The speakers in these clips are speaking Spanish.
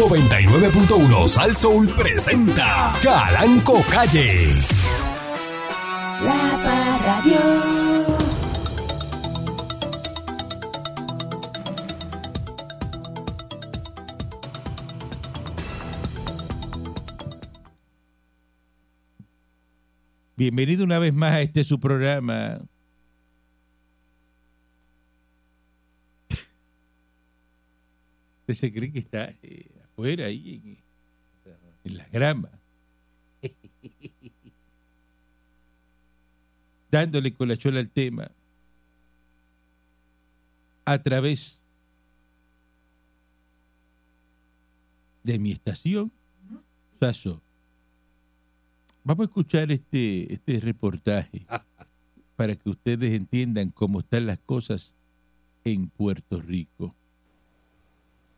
99.1 Sal Soul presenta Calanco Calle. La Parradio. Bienvenido una vez más a este su programa. Usted se cree que está eh, afuera ahí en, en la grama. Dándole con la chola al tema a través de mi estación, Saso. Vamos a escuchar este, este reportaje para que ustedes entiendan cómo están las cosas en Puerto Rico.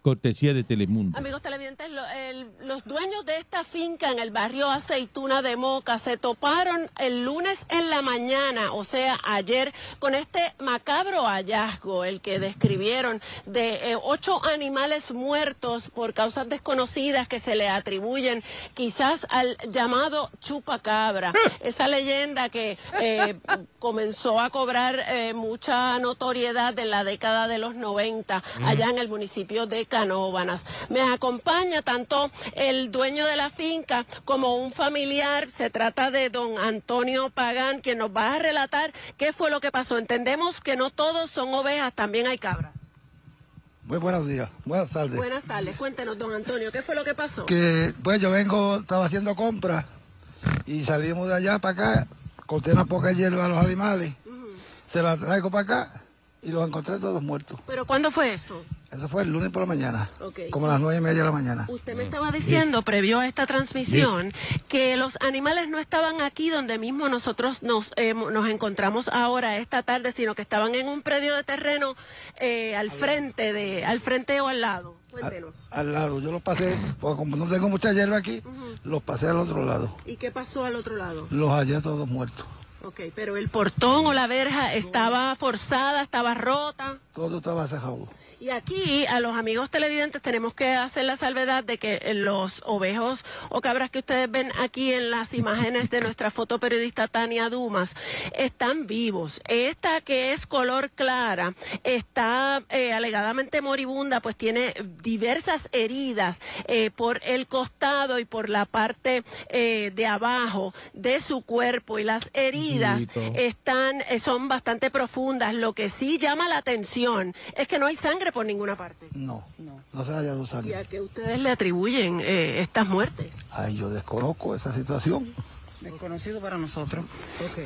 Cortesía de Telemundo. Amigos televidentes, lo- el- los dueños de esta finca en el barrio Aceituna de Moca se toparon el lunes en la mañana, o sea, ayer, con este macabro hallazgo, el que describieron, de eh, ocho animales muertos por causas desconocidas que se le atribuyen quizás al llamado chupacabra. Esa leyenda que eh, comenzó a cobrar eh, mucha notoriedad en la década de los 90 allá en el municipio de Canóvanas. Me acompaña tanto el dueño de la finca como un familiar. Se trata de don Antonio Pagán, quien nos va a relatar qué fue lo que pasó. Entendemos que no todos son ovejas, también hay cabras. Muy buenos días, buenas tardes. Buenas tardes, cuéntenos, don Antonio, ¿qué fue lo que pasó? Que pues yo vengo, estaba haciendo compras y salimos de allá para acá, corté una poca hierba a los animales, se la traigo para acá y los encontré todos muertos. ¿Pero cuándo fue eso? Eso fue el lunes por la mañana, como a las nueve y media de la mañana. Usted me estaba diciendo, previo a esta transmisión, que los animales no estaban aquí donde mismo nosotros nos, eh, nos encontramos ahora esta tarde, sino que estaban en un predio de terreno eh, al frente de, al frente o al lado. Al, Cuéntenos. al lado, yo los pasé, porque como no tengo mucha hierba aquí, los pasé al otro lado. ¿Y qué pasó al otro lado? Los hallé todos muertos. Ok, pero el portón o la verja estaba forzada, estaba rota. Todo estaba cerrado. Y aquí a los amigos televidentes tenemos que hacer la salvedad de que eh, los ovejos o cabras que ustedes ven aquí en las imágenes de nuestra fotoperiodista Tania Dumas están vivos. Esta que es color clara está eh, alegadamente moribunda, pues tiene diversas heridas eh, por el costado y por la parte eh, de abajo de su cuerpo y las heridas están son bastante profundas. Lo que sí llama la atención es que no hay sangre por ninguna parte. No, no, se ha hallado ¿Y sangre. a qué ustedes le atribuyen eh, estas muertes? Ay, yo desconozco esa situación. Desconocido para nosotros.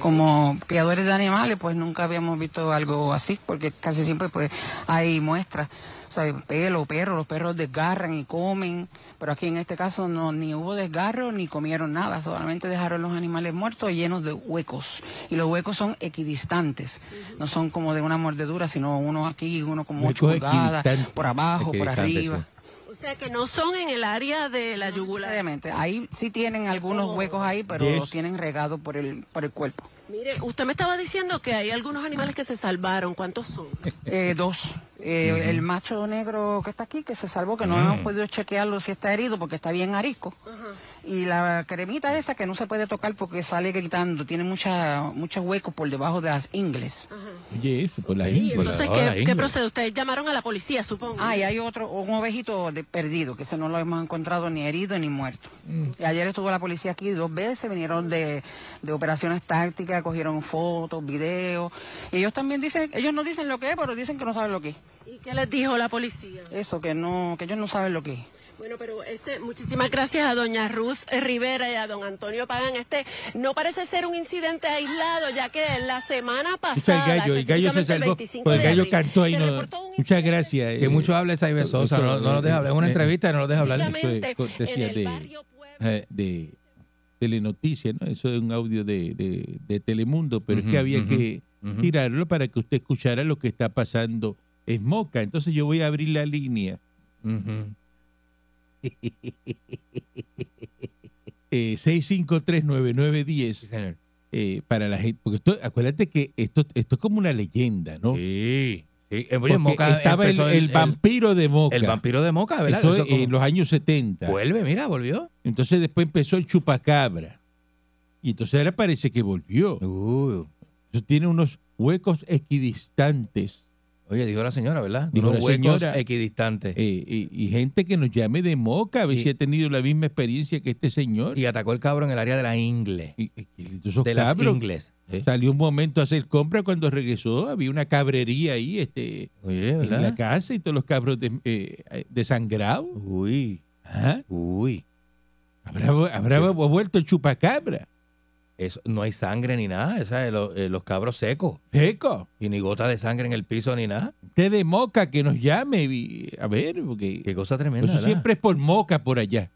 Como criadores de animales, pues nunca habíamos visto algo así, porque casi siempre pues hay muestras. O sea, pelo, perros, los perros desgarran y comen, pero aquí en este caso no ni hubo desgarro ni comieron nada, solamente dejaron los animales muertos llenos de huecos. Y los huecos son equidistantes, no son como de una mordedura, sino uno aquí, uno como ocho pulgadas, por abajo, por arriba. O sea que no son en el área de la yugular. Ahí sí tienen algunos huecos ahí, pero Yes. los tienen regados por el, por el cuerpo. Mire, usted me estaba diciendo que hay algunos animales que se salvaron. ¿Cuántos son? Eh, dos. Eh, El macho negro que está aquí, que se salvó, que no hemos podido chequearlo si está herido porque está bien arisco. Y la cremita esa que no se puede tocar porque sale gritando, tiene mucha, muchos huecos por debajo de las ingles. Oye, eso, por la Y índole. entonces, ¿qué, procede? Ustedes llamaron a la policía, supongo. Ah, y hay otro, un ovejito de perdido, que ese no lo hemos encontrado ni herido ni muerto. Y ayer estuvo la policía aquí dos veces, vinieron de, de operaciones tácticas, cogieron fotos, videos. Y ellos también dicen, ellos no dicen lo que es, pero dicen que no saben lo que es. ¿Y qué les dijo la policía? Eso, que no, que ellos no saben lo que es. Bueno, pero este, muchísimas gracias a doña Ruth Rivera y a don Antonio Pagan. Este no parece ser un incidente aislado, ya que la semana pasada, el gallo, el gallo se salvó. 25 Pues el de gallo abril, cantó ahí. No, muchas gracias. Que eh, mucho habla Saibé Sosa, no, no nos deja hablar. Es una eh, entrevista y no nos deja hablar. cortesía de- barrio Pueblo. eh, de Telenoticias, ¿no? Eso es un audio de, de- de Telemundo, pero es que había que tirarlo para que usted escuchara lo que está pasando en Moca. Entonces yo voy a abrir la línea. Eh, 6539910 Sí, señor. eh, para la gente. Porque esto, acuérdate que esto, esto es como una leyenda, ¿no? Sí. Sí, eh, oye, Porque Moca estaba el, vampiro de Moca. El vampiro de Moca, ¿verdad? Eso Eso como- en los años 70. Vuelve, mira, volvió. Entonces después empezó el chupacabra. Y entonces ahora parece que volvió. Uh, Eso tiene unos huecos equidistantes. Oye, dijo la señora, ¿verdad? Dijo Unos la huecos señora. equidistantes. eh, y, y gente que nos llame de Moca, a ver Y- si ha tenido la misma experiencia que este señor. y atacó el cabro en el área de la ingle. Y- y- y esos de las cabros, ingles. ¿eh? Salió un momento a hacer compra cuando regresó. Había una cabrería ahí este, Oye, en la ¿verdad? casa y todos los cabros de, eh, desangrados. Uy, Ajá. uy. Habrá, habrá vuelto el chupacabra. Eso, no hay sangre ni nada. esa, lo- eh, los cabros secos. Seco. Y ni gota de sangre en el piso ni nada. Usted de Moca que nos llame. y- a ver, porque Qué cosa tremenda. eso siempre es por Moca por allá.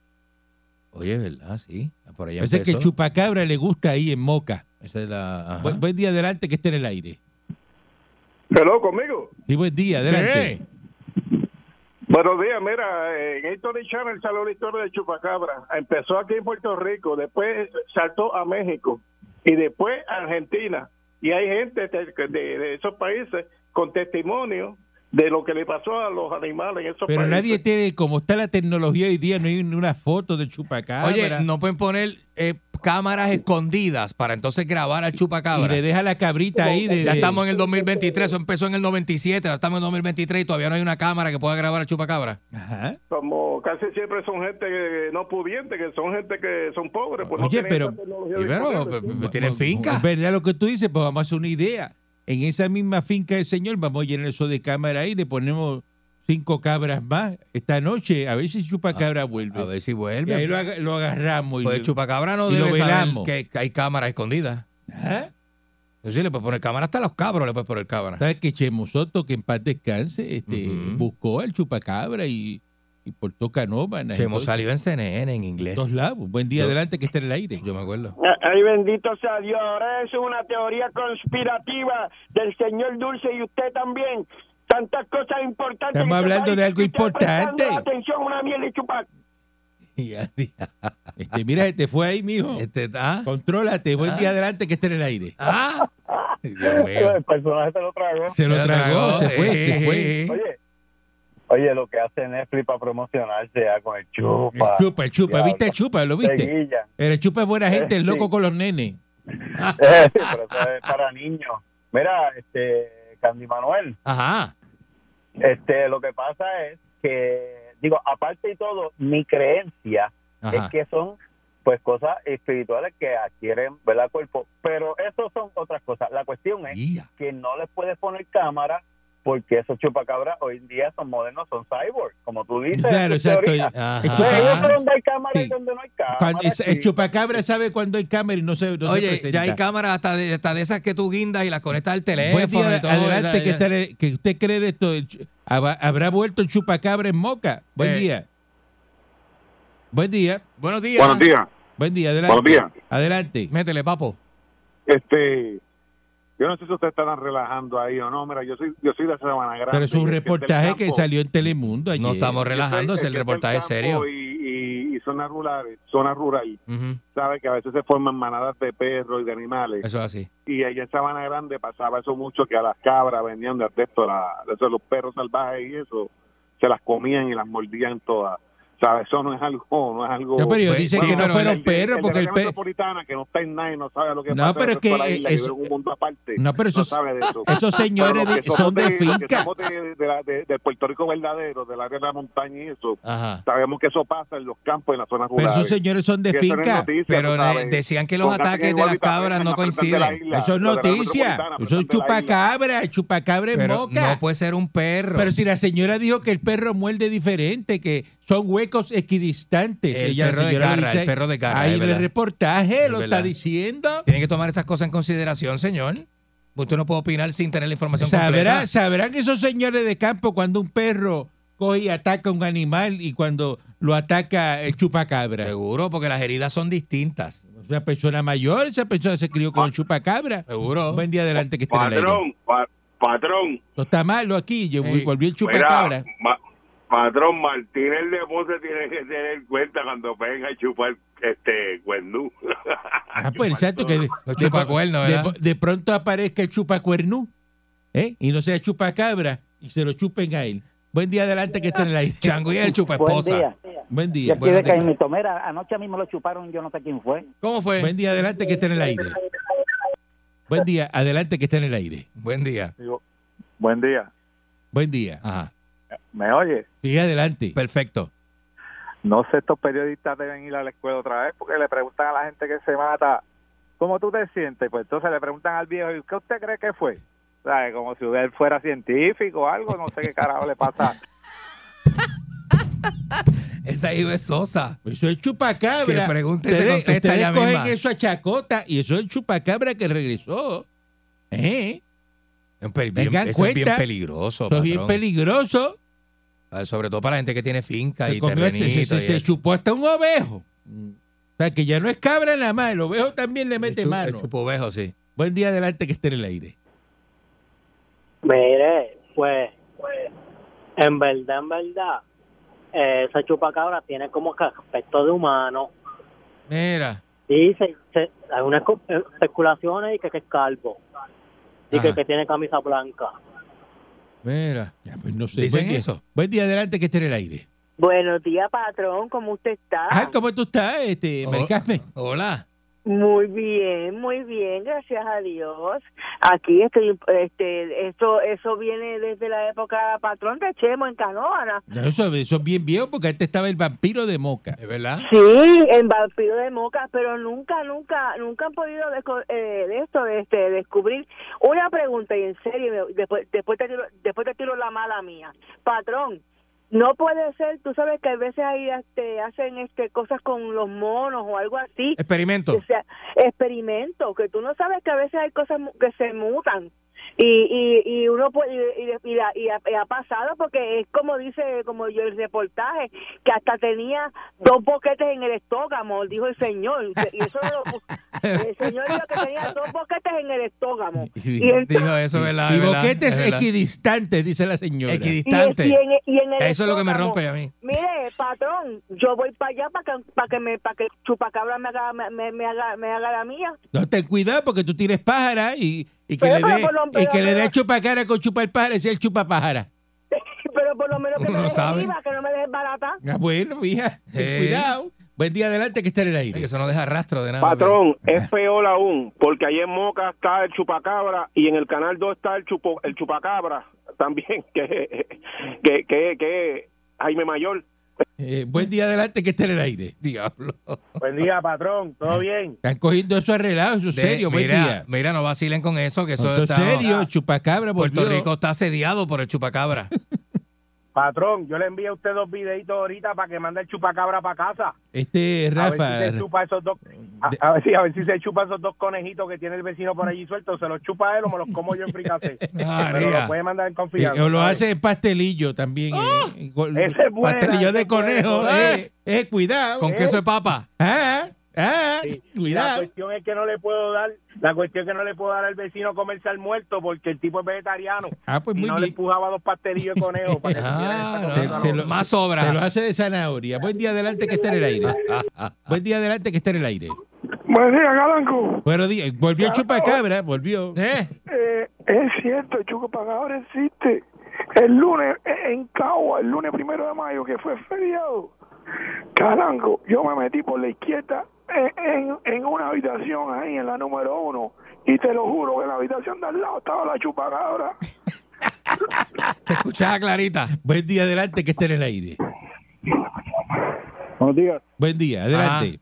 Oye, ¿verdad? Sí. Por allá Parece que el chupacabra le gusta ahí en Moca. Esa es la. buen día adelante que esté en el aire. Hello, conmigo. Sí, buen día, adelante. Buenos días, mira, en History Channel salió la historia de Chupacabra. Empezó aquí en Puerto Rico, después saltó a México y después a Argentina. Y hay gente de esos países con testimonio de lo que le pasó a los animales en esos Pero países. nadie tiene, como está la tecnología hoy día, no hay ni una foto del chupacabra. Oye, no pueden poner eh, cámaras escondidas para entonces grabar al y chupacabra. le deja la cabrita ahí de... Ya de- estamos en el 2023, eso empezó en el 97, ahora estamos en el 2023 y todavía no hay una cámara que pueda grabar al chupacabra. Ajá. Como casi siempre son gente que no pudiente, que son gente que son pobres. Pues no Oye, tienen pero- Y bueno, disponible. pues, pues, tienen finca. Es verdad lo que tú dices, pues vamos a hacer una idea. En esa misma finca del señor vamos a llenar eso de cámara ahí, le ponemos cinco cabras más esta noche, a ver si chupacabra vuelve. A ver si y ahí vuelve. lo, aga- lo agarramos. y Pues el chupacabra no y lo debe saber que hay cámaras escondidas. Pues sí, le puedes poner cámara hasta los cabros, le puedes poner cámara. ¿Sabes que Chemo Soto, que en paz descanse, este, buscó al chupacabra y, y portó canóbanas? Que hemos salido en CNN en inglés. Dos lados. Buen día, Yo- adelante que esté en el aire. Yo me acuerdo. Ay, bendito sea Dios. Ahora es una teoría conspirativa del señor Dulce y usted también. Tantas cosas importantes. Estamos en este hablando de algo importante. Atención, una miel y chupar. Este, mira, te fue ahí, mijo. Este, ah, Contrólate. Buen Ah. día, adelante que esté en el aire. ah. Dios mío. El personaje se lo tragó. Se lo Se lo tragó, tragó, se fue, eh, se fue. eh, eh. Oye, oye, lo que hace Netflix para promocionarse ya con el chupa. El chupa, el chupa. ¿Viste el chupa? ¿Lo viste? Seguilla. Pero el chupa es buena gente, el Sí. loco con los nenes. Eh, pero eso es para niños. Mira, este, Candy Manuel, Ajá. este, lo que pasa es que, digo, aparte y todo, mi creencia Ajá. es que son pues cosas espirituales que adquieren verdad cuerpo pero eso son otras cosas la cuestión es que no les puedes poner cámara porque esos chupacabras hoy en día son modernos son cyborg como tú dices Claro, exacto. Pues donde hay cámara y donde no hay cámara Cuando- es- el chupacabra sabe cuando hay cámara y no se, no Oye, presenta. ya hay cámaras hasta de, hasta de esas que tú guindas y las conectas al teléfono día, y todo. adelante Ya- que, ya- el- que usted cree de esto. el ¿Habrá vuelto el chupacabra en Moca? Buen Eh. día. Buen día. Buenos días. Buenos días. Buen día, adelante. Buenos días. Adelante. Métele, papo. Este, yo no sé si ustedes están relajando ahí o no. Mira, yo soy, yo soy de Sabana Grande. Pero es un reportaje que salió en Telemundo ayer. No estamos relajando, es el reportaje serio. Y, y, y zona rural, zona rural, sabe que a veces se forman manadas de perros y de animales. Eso es así. Y allá en Sabana Grande pasaba eso mucho, que a las cabras venían de esto, la, de esos, los perros salvajes y eso, se las comían y las mordían todas. ¿Sabes? Eso no es algo, no es algo... No, pero ellos dicen que no pero fueron perros porque el perro... metropolitana que no está en nada y no sabe lo que No, pasa pero es que toda la isla, que eso- en un mundo aparte. No, pero esos, sabe de eso. esos señores Pero de- que son de que finca. somos de, de la- de- del Puerto Rico verdadero, del área de la montaña y eso, Ajá. sabemos que eso pasa en los campos, en las zonas Pero rurales. esos señores son de finca. noticia, Pero sabes. decían que los ataques de las cabras no coinciden. isla, Eso es noticia. Eso es chupacabra, chupacabra en Pero Moca. no puede ser un perro. Pero si la señora dijo que el perro muerde diferente, que son huecos equidistantes. El Ella, la perro de garra, dice el perro de garra, Ahí el reportaje Es lo verdad. está diciendo. Tienen que tomar esas cosas en consideración, señor. Usted no puede opinar sin tener la información Sabrá, completa. sabrán esos señores de campo cuando un perro coge y ataca a un animal y cuando lo ataca el chupacabra. Seguro, porque las heridas son distintas. Una persona mayor, esa persona se crió con el chupacabra. Seguro. Buen día adelante que esté en el aire. Patrón, pa- patrón, Esto está malo aquí. Yo volví el chupacabra. Patrón Martínez de Ponce tiene que tener en cuenta cuando venga a chupar este cuernú. Ah, pues exacto, que de, de- chupacuernos, de- ¿verdad? de pronto aparezca el chupacuernú. ¿eh? Y no sea chupacabra y se lo chupen a él. Buen día adelante que esté en el aire. Chango y el chupa Buen esposa. día. Buen día. Yo. Caimito. Mira, anoche a mí me lo chuparon, yo no sé quién fue. ¿Cómo fue? Buen día adelante que esté en el aire. Buen día adelante que esté en el aire. Buen día. Buen día. Buen día. Ajá. ¿Me oye? Sigue adelante. Perfecto. No sé, estos periodistas deben ir a la escuela otra vez porque le preguntan a la gente que se mata, ¿cómo tú te sientes? Pues entonces le preguntan al viejo, ¿y qué usted cree que fue? ¿Sabe? Como si él fuera científico o algo, no sé qué carajo le pasa. Esa hijo es Sosa. Eso es chupacabra. Que pregunte y se Ustedes- contesta ustedes ella cogen misma. eso a chacota y eso es el chupacabra que regresó. ¿Eh? Bien- Tengan eso es bien cuenta. peligroso. Eso es bien peligroso. Ah, Sobre todo para la gente que tiene finca Se, y este- terrenito. se- se- y se chupó hasta un ovejo. O sea, que ya no es cabra nada más. El ovejo también le mete El chu- mano. Chupovejo, sí. Buen día adelante que esté en el aire. Mire, pues, en verdad, en verdad, eh, esa chupacabra tiene como que aspecto de humano. Mira. Y se, se- hay unas eh, especulaciones y que, que es calvo. Y que, Ajá. que tiene camisa blanca. Mira. Ya, pues no sé. ¿Dicen Buen día. eso? Buen día adelante que esté en el aire. Buenos días, patrón. ¿Cómo usted está? Ay, ¿cómo tú estás, este, Oh? Hola. Muy bien, muy bien, gracias a Dios. Aquí estoy, este, eso, eso viene desde la época patrón de Chemo en Canoana. Eso, eso es bien viejo porque antes estaba el vampiro de Moca. ¿Es verdad? Sí, en Vampiro de Moca, pero nunca, nunca, nunca han podido desco- eh, de esto, de este, descubrir una pregunta y en serio, después, después te tiro, después te tiro la mala mía, patrón. No puede ser, tú sabes que a veces ahí este, hacen este cosas con los monos o algo así. Experimento. O sea, experimento, que tú no sabes que a veces hay cosas que se mutan. Y, y, y uno puede, y, y- y la- y ha, y ha pasado porque es como dice, como yo el reportaje, que hasta tenía dos boquetes en el estómago, dijo el señor. Y eso lo el señor dijo que tenía dos boquetes en el estómago. Y entonces- Dijo eso, ¿verdad? Y boquetes verdad. equidistantes, dice la señora. Equidistante. Y, y en, y en el Eso es lo que me rompe a mí. Mire, patrón, yo voy para allá para que, para que me para que chupacabra me haga me, me- me haga me haga la mía. No, ten cuidado porque tú tienes pájara y, y que Pero, le dé y que le dé chupacabra con chupar pájara, ese es el chupapájara. Pero por lo menos que Uno me no deje sabe. viva, que no me deje barata. Ah, bueno, Eh. cuidado. Buen día adelante que esté en el aire. Que eso no deja rastro de nada. Patrón, es peor aún, porque ahí en Moca está el chupacabra y en el canal 2 está el chupo, el chupacabra también, que que que, que Jaime Mayor. Eh, buen día adelante que esté en el aire. Diablo. Buen día, patrón. ¿Todo bien? Están cogiendo eso arreglado, eso es De- serio. Buen mira, día. mira, no vacilen con eso, que eso Eso es está... serio, chupacabra Puerto volvió. Rico está asediado por el chupacabra. Patrón, yo le envié a usted dos videitos ahorita para que mande el chupacabra para casa. Este, A ver si Rafa, se chupa esos dos, a, a ver si, a ver si se chupa esos dos conejitos que tiene el vecino por allí sueltos. ¿Se los chupa él o me los como yo en fricase? Pero María. lo puede mandar en eh, confianza. o lo hace en pastelillo también. eh, es buena, pastelillo de conejo. esa Eh, eh, cuidado. Con eh. queso de papa. Ah, ah, La cuidado. cuestión es que no le puedo dar, la cuestión es que no le puedo dar al vecino comerse al muerto porque el tipo es vegetariano. Ah, pues y muy no le bien. empujaba dos pastelillos de conejo para que Ah, supiera Se- lo- Más Se lo sobra. hace de zanahoria. Buen día adelante que esté en el aire. Buen día adelante que esté en el aire. Buen día, Galanco. Buenos días. Volvió el chupacabra, volvió. ¿Eh? Eh, es cierto, el chupacabra existe. El lunes en Cagua, el lunes primero de mayo, que fue feriado. Carango, yo me metí por la izquierda en, en, una habitación ahí, en la número uno. Y te lo juro que en la habitación de al lado estaba la chupacabra. Te escuchaba clarita. Buen día adelante que esté en el aire. Buenos días. Buen día, adelante.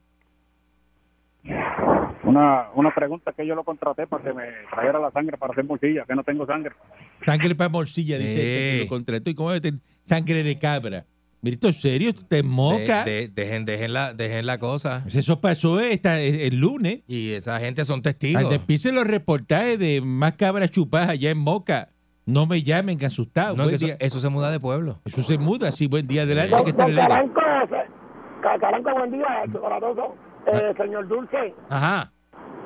Una, una pregunta que yo lo contraté para que me trajera la sangre para hacer bolsilla, que no tengo sangre. Sangre para morcilla, dice este que lo contrató. ¿Y cómo debe tener sangre de cabra? Mira, esto es serio, te moca. De- de- dejen, dejen, la, dejen la cosa. Pues Eso pasó esta, el lunes. Y esa gente son testigos. Empiecen los reportajes de más cabras chupadas allá en Moca, no me llamen asustados. No, eso, eso se muda de pueblo. Eso se muda, sí, buen día adelante que está en buen día, chocolatoso. Eh, señor Dulce. Ajá.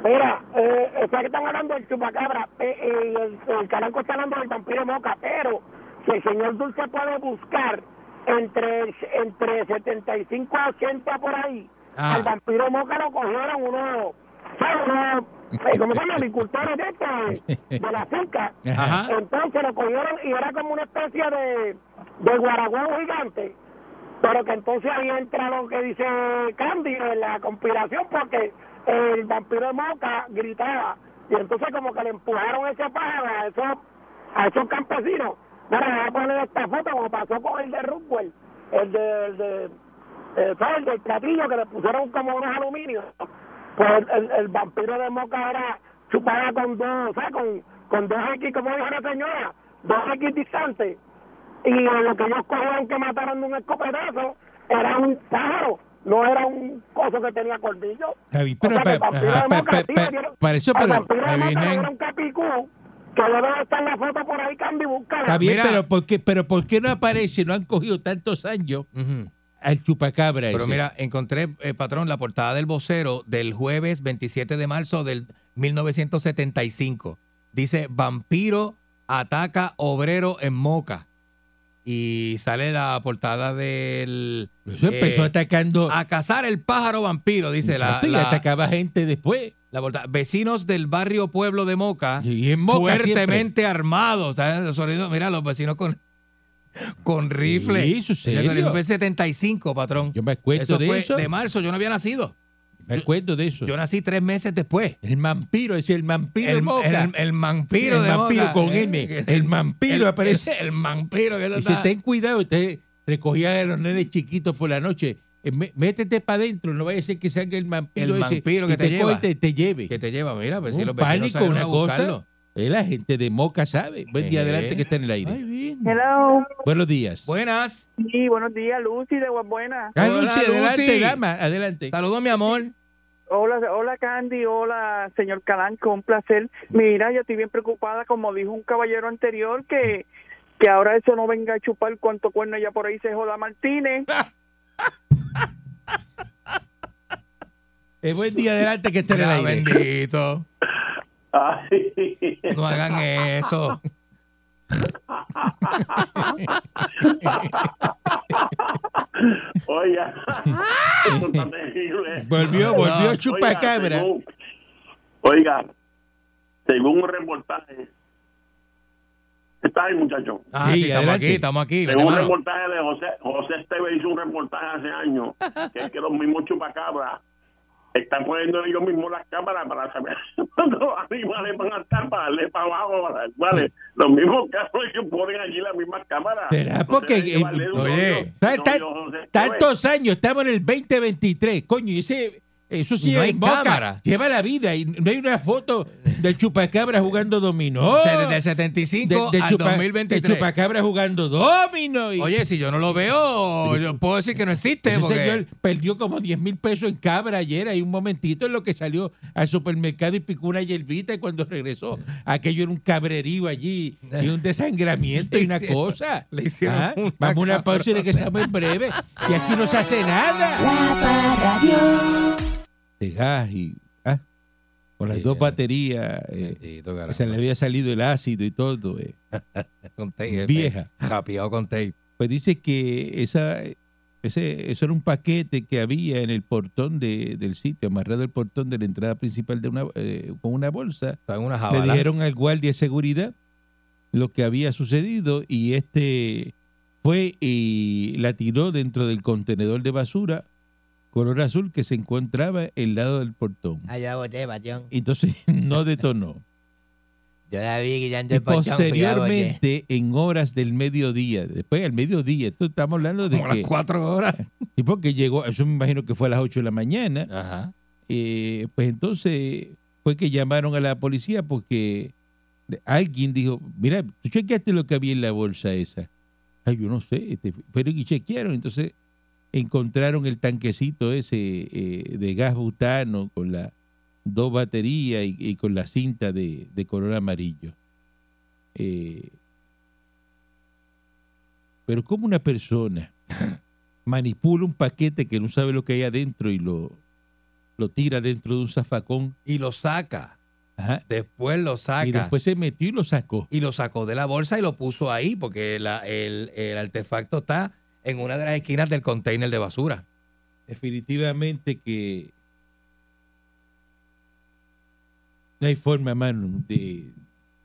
Mira, eh, está que están hablando del chupacabra, eh, eh, el, el Caranco está hablando del vampiro moca, pero si el señor Dulce puede buscar entre, entre 75 a 80 por ahí, Ah. al vampiro moca lo cogieron unos, ¿sabes? unos eh, ¿cómo se llama? Agricultores de, este, de la finca. Ajá. Entonces lo cogieron y era como una especie de, de guaraguao gigante. Pero que entonces ahí entra lo que dice Candy en la conspiración porque el vampiro de Moca gritaba. Y entonces como que le empujaron ese pájaro a esos, a esos campesinos. Bueno, voy a poner esta foto como pasó con el de Rockwell, el de, el de eh, ¿sabes? El del platillo que le pusieron como unos aluminios. Pues el, el vampiro de Moca era chupada con dos, ¿sabes? Con, con dos X, como dijo la señora, dos X distantes. Y lo que ellos cogieron que mataron de un escopetazo era un pájaro, no era un coso que tenía cordillo. Javi, O pero sea, pa- sí pa- le dieron- para eso, al pero- que debe estar la foto por ahí, Candy, búscala. Está bien, Mira. pero ¿por, qué, pero ¿por qué no aparece? No han cogido tantos años al chupacabra Pero ese. mira, encontré, eh, patrón, la portada del vocero del jueves 27 de marzo del 1975. Dice, vampiro ataca obrero en Moca. Y sale la portada del... Eso empezó eh, atacando. A cazar el pájaro vampiro, dice la, Exacto, y la- atacaba gente después. La. Vecinos del barrio Pueblo de Moca, Y en Moca fuertemente armados. Mira, los vecinos con, con rifle. Sí, eso es Eso serio. fue 75, patrón. Yo me acuerdo Eso de fue eso. de marzo, yo no había nacido. Me acuerdo de eso. Yo nací tres meses después. El vampiro, es el vampiro de El, Moca. el, el vampiro El de vampiro Moca, con ¿eh? M. El vampiro aparece. El, vampiro que está- ten cuidado, usted recogía a los nenes chiquitos por la noche. Eh, mé- Métete para adentro, no vaya a ser que salga el vampiro, El vampiro que te coge lleva. te, te lleve. que te lleva, mira, pues si Un los vecinos pánico, una cosa. Eh, La gente de Moca sabe. Buen día, Eh. adelante que está en el aire. Hello. Buenos días. Buenas. Sí, buenos días, Lucy de Buena. Ah, Hola, Lucy, adelante, Lucy. dama, adelante. Saludos, mi amor. Hola, hola Candy, hola señor Calanco, un placer. Mira, yo estoy bien preocupada, como dijo un caballero anterior, que, que ahora eso no venga a chupar cuánto cuerno ya por ahí se joda Martínez. Eh, buen día, adelante que está en el aire. bendito. No hagan eso. Oiga, eso está terrible. Volvió, volvió Oiga, chupacabra. según- Oiga, según un reportaje, está ahí, muchacho. Ah, Sí, sí, estamos adelante. aquí, estamos aquí. Según un hermano. reportaje de José, José Esteve hizo un reportaje hace años que es que los mismos chupacabras están poniendo ellos mismos las cámaras para saber cuándo los animales van a estar para darle para abajo para vale los mismos casos ellos ponen allí las mismas cámaras. ¿Será porque, eh, oye. Tantos años, estamos en el 2023, coño, y ese, eso sí no hay Boca, cámara. lleva la vida y no hay una foto del chupacabra jugando dominó. O sea, desde el 75 De- de al chupa- 2023. de chupacabra jugando domino. Y Oye, si yo no lo veo, yo puedo decir que no existe. ese Porque... señor perdió como 10 mil pesos en cabra ayer, hay un momentito en lo que salió al supermercado y picó una hierbita y cuando regresó, aquello era un cabrerío allí y un desangramiento y una hicieron- cosa. le hicieron Ah, una Vamos a una pausa y regresamos en breve. Y aquí no se hace nada. La. De gas y ah, con las dos baterías eh, Bendito, carajo. se le había salido el ácido y todo eh. Con tape, Vieja. eh, Japeado con tape. pues dice que esa ese eso era un paquete que había en el portón de- del sitio amarrado al portón de la entrada principal de una eh, con una bolsa una le dijeron al guardia de seguridad lo que había sucedido y este fue y la tiró dentro del contenedor de basura color azul que se encontraba el lado del portón. Ah, yo agoté, patrón. Entonces no detonó. Yo la vi guiando Y el portón, posteriormente, en horas del mediodía, después al mediodía, esto estamos hablando de Como que... las cuatro horas. Y porque llegó, eso me imagino que fue a las 8 de la mañana, Ajá. eh, pues entonces fue que llamaron a la policía porque alguien dijo, mira, tú chequeaste lo que había en la bolsa esa. Ay, yo no sé, este, pero y chequearon, entonces encontraron el tanquecito ese eh, de gas butano con las dos baterías y, y con la cinta de, de color amarillo. Eh, pero como una persona manipula un paquete que no sabe lo que hay adentro y lo, lo tira dentro de un zafacón Y lo saca. Ajá. Después lo saca. y después se metió y lo sacó. y lo sacó de la bolsa y lo puso ahí porque la- el, el artefacto está en una de las esquinas del container de basura. Definitivamente que No hay forma, mano, de,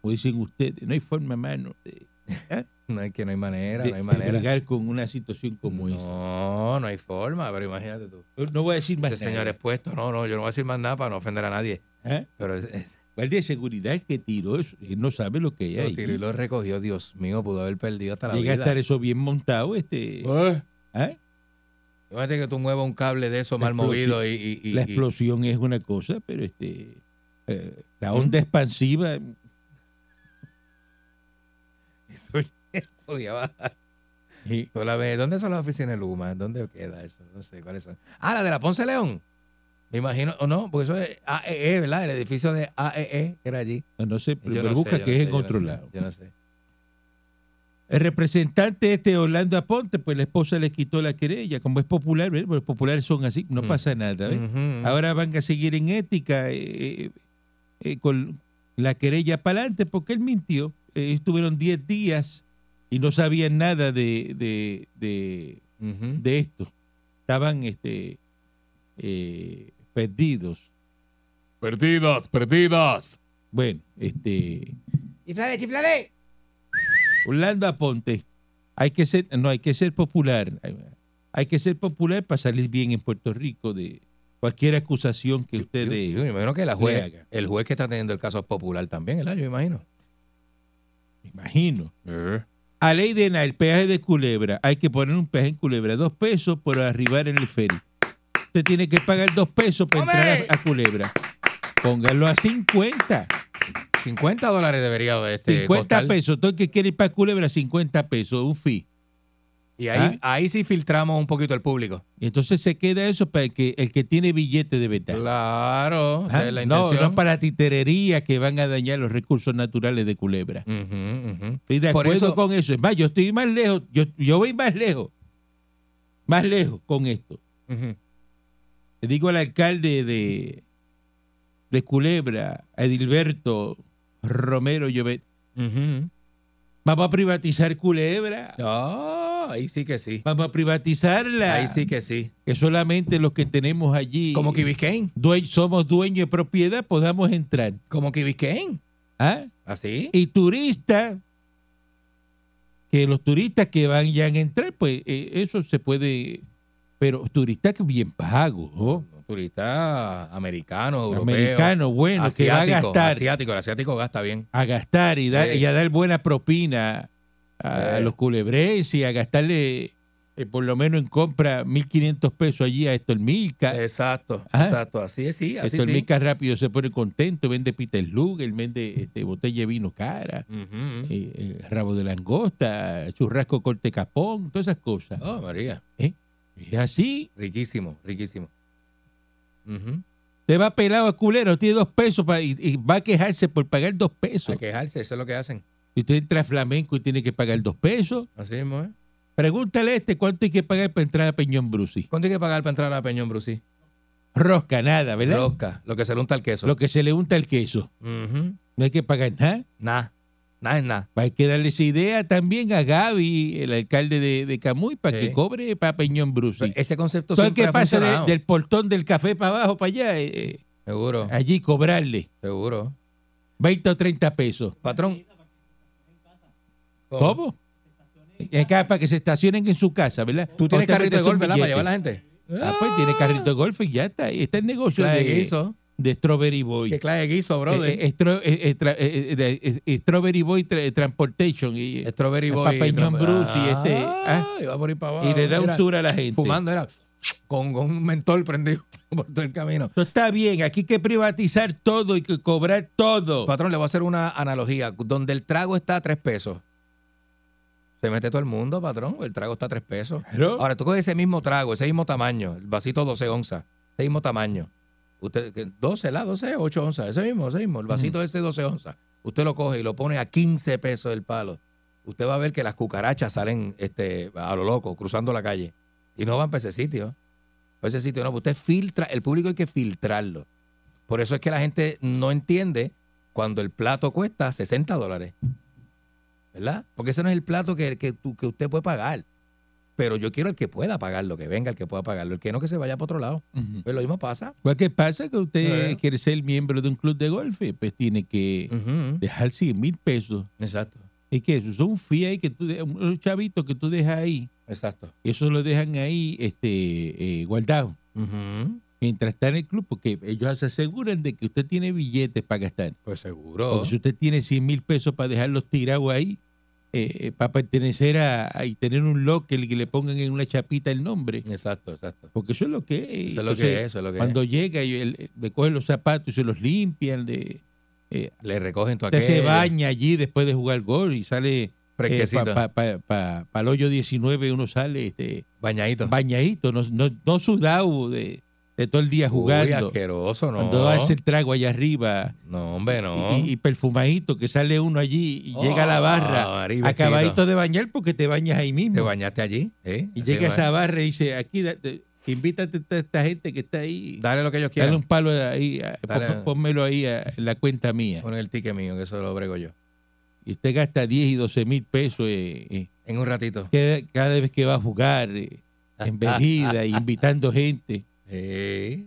como dicen ustedes, no hay forma, mano, de, ¿ah? No hay que no hay manera, de, no hay manera. con una situación como esa. No, no hay forma, pero imagínate tú. No voy a decir más Ese nada. señor expuesto, no, no, yo no voy a decir más nada para no ofender a nadie. ¿Ah? Pero es- es- Guardia de seguridad que tiró eso, él no sabe lo que hay lo ahí. tiró y lo recogió, Dios mío, pudo haber perdido hasta la Llega a vida. estar eso bien montado, este. Eh. ¿ah? Imagínate que tú muevas un cable de eso La mal movido y, explosión- y- y- la y- explosión es una cosa, pero este eh, la ¿Mm? onda expansiva podía bajar. Ves, ¿Dónde son las oficinas de Luma? ¿Dónde queda eso? No sé cuáles son. Ah, la de la Ponce León. Me imagino, o no, porque eso es AEE, ¿verdad? El edificio de AEE que era allí. no, no sé, pero, no busca sé, que no es sé, en yo no otro sé, lado. Yo no sé. El representante este Orlando Aponte, pues la esposa le quitó la querella, como es popular, ¿verdad? Porque los populares son así, no Mm. pasa nada. Ahora van a seguir en ética eh, eh, con la querella para adelante porque él mintió. Eh, estuvieron 10 días y no sabían nada de, de, de, esto. Estaban este, eh, perdidos. Perdidos, perdidos. Bueno, este Chiflale, chiflale. Orlando Aponte, hay que ser, no hay que ser popular. Hay que ser popular para salir bien en Puerto Rico de cualquier acusación que Yo, ustedes yo me imagino que la le juez, el juez que está teniendo el caso es popular también, ¿verdad? Yo me imagino. Me imagino. Eh. A ley de el peaje de Culebra, hay que poner un peaje en Culebra, dos pesos por arribar en el ferry. Usted tiene que pagar dos pesos para entrar a, a Culebra. Póngalo a 50. 50 dólares debería este, 50 costar. pesos. Todo el que quiere ir para Culebra, 50 pesos, un fee. Y ahí, ¿Ah? ahí sí filtramos un poquito el público. Y entonces se queda eso para el que, el que tiene billete de verdad. Claro, Ah, es la no, intención. no para titerería que van a dañar los recursos naturales de Culebra. Ujú. Estoy de Por acuerdo eso- con eso. Es más, yo estoy más lejos. Yo, yo voy más lejos. Más lejos con esto. Ujú. Le digo al alcalde de, de Culebra, a Edilberto Romero Llobet, Ujú. vamos a privatizar Culebra. Ah, ahí sí que sí. Vamos a privatizarla. Ahí sí que sí. Que solamente los que tenemos allí, Como Biscayne. due- somos dueños de propiedad, podamos entrar. Como Biscayne. ¿Ah? Así. y turistas, que los turistas que van ya a entrar, pues eh, eso se puede, pero turistas que bien pagos, ¿no? Turistas americanos, europeos. americanos, bueno, que va a gastar, Asiático, el asiático gasta bien. a gastar y, Sí. y a dar buena propina a Sí. los culebres y a gastarle eh, por lo menos en compra 1.500 pesos allí a Héctor Milka. Exacto, Ajá. exacto. Así es, sí, así Héctor sí. Milka rápido se pone contento, vende Peter Luger, vende este, botella de vino cara. Eh, eh, rabo de langosta, churrasco corte capón, todas esas cosas. Oh, María. ¿Eh? Es así. Riquísimo, riquísimo. Ujú. Te va pelado a culero, tiene dos pesos pa- y, y va a quejarse por pagar dos pesos. A quejarse, eso es lo que hacen. Y usted entra a flamenco y tiene que pagar dos pesos. Así mismo, ¿eh? Pregúntale a este cuánto hay que pagar para entrar a Peñón Brusi. ¿Cuánto hay que pagar para entrar a Peñón Brusi? Rosca, nada, ¿verdad? Rosca, lo que se le unta el queso. Lo que se le unta el queso. No hay que pagar nada. Nada, nada nada. Hay que darle esa idea también a Gaby, el alcalde de, de Camuy, para Sí. que cobre para Peñón Brusi. Ese concepto Todo siempre que pasa de- del portón del café para abajo, para allá, eh, Seguro, allí cobrarle seguro. 20 o 30 pesos. Patrón. ¿Cómo? Es acá para que se estacionen en su casa, ¿verdad? Tú tienes carrito de golf, ¿verdad? Para llevar a la gente. Ah, pues tiene carrito de golf y ya está. Está el negocio de, guiso. De Strawberry Boy. ¿Qué clase de guiso, brother? Eh, eh, eh, eh, eh, eh, eh, Strawberry Boy tra- Transportation. Y, eh, Strawberry Boy. para Peñón Tramp- Bruce y este. ah, Ah, y va por ahí para abajo. y le da un tour a la gente. Fumando, era con, con un mentol prendido por todo el camino. Eso está bien. Aquí hay que privatizar todo y que cobrar todo. Patrón, le voy a hacer una analogía. Donde el trago está a tres pesos. Se mete todo el mundo, patrón. El trago está a tres pesos. Ahora, tú coges ese mismo trago, ese mismo tamaño, el vasito 12 onzas, ese mismo tamaño. Usted, que 12, la 12, 8 onzas, ese mismo, ese mismo, el vasito ese 12 onzas. Usted lo coge y lo pone a 15 pesos el palo. Usted va a ver que las cucarachas salen este, a lo loco, cruzando la calle. Y no van para ese sitio. Para ese sitio no. Usted filtra, el público hay que filtrarlo. Por eso es que la gente no entiende cuando el plato cuesta 60 dólares. ¿Verdad? Porque ese no es el plato que, que, que usted puede pagar. Pero yo quiero el que pueda pagarlo, que venga el que pueda pagarlo, el que no que se vaya para otro lado. Ujú. Pues lo mismo pasa. Pues, ¿qué pasa? Que usted Eh. quiere ser miembro de un club de golf, pues tiene que dejar 100 mil pesos. Exacto, ¿Y qué es eso? Son un fee ahí que tú, un chavito que tú dejas ahí. exacto. Eso lo dejan ahí este, eh, guardado. Mientras está en el club, porque ellos se aseguran de que usted tiene billetes para gastar. Pues seguro. Porque si usted tiene 100 mil pesos para dejarlos tirados ahí, eh, para pertenecer a, a- y tener un locker y que le pongan en una chapita el nombre. Exacto, exacto. Porque eso es lo que es. Eso es lo Entonces, que es, eso es lo que Cuando llega y él, le cogen los zapatos y se los limpian, le, eh, Le recogen tu usted se baña allí después de jugar gol y sale Fresquecito. para el hoyo 19 uno sale este Bañadito. bañadito, no, no, no sudado de, de todo el día Uy, jugando. asqueroso, no. Cuando darse el trago allá arriba No, hombre, no. y, y perfumadito, que sale uno allí y Oh, llega a la barra vestido. acabadito de bañar porque te bañas ahí mismo. Te bañaste allí. ¿eh? Y Así llega a esa barra y dice, aquí, invítate a esta- gente que está ahí. Dale lo que ellos Dale quieran. un palo ahí, Dale. pónmelo ahí a- en la cuenta mía. Pon el ticket mío, que eso lo brego yo. Y usted gasta 10 y 12 mil pesos eh, eh, En un ratito. cada, cada vez que va a jugar eh, en bebida, invitando gente.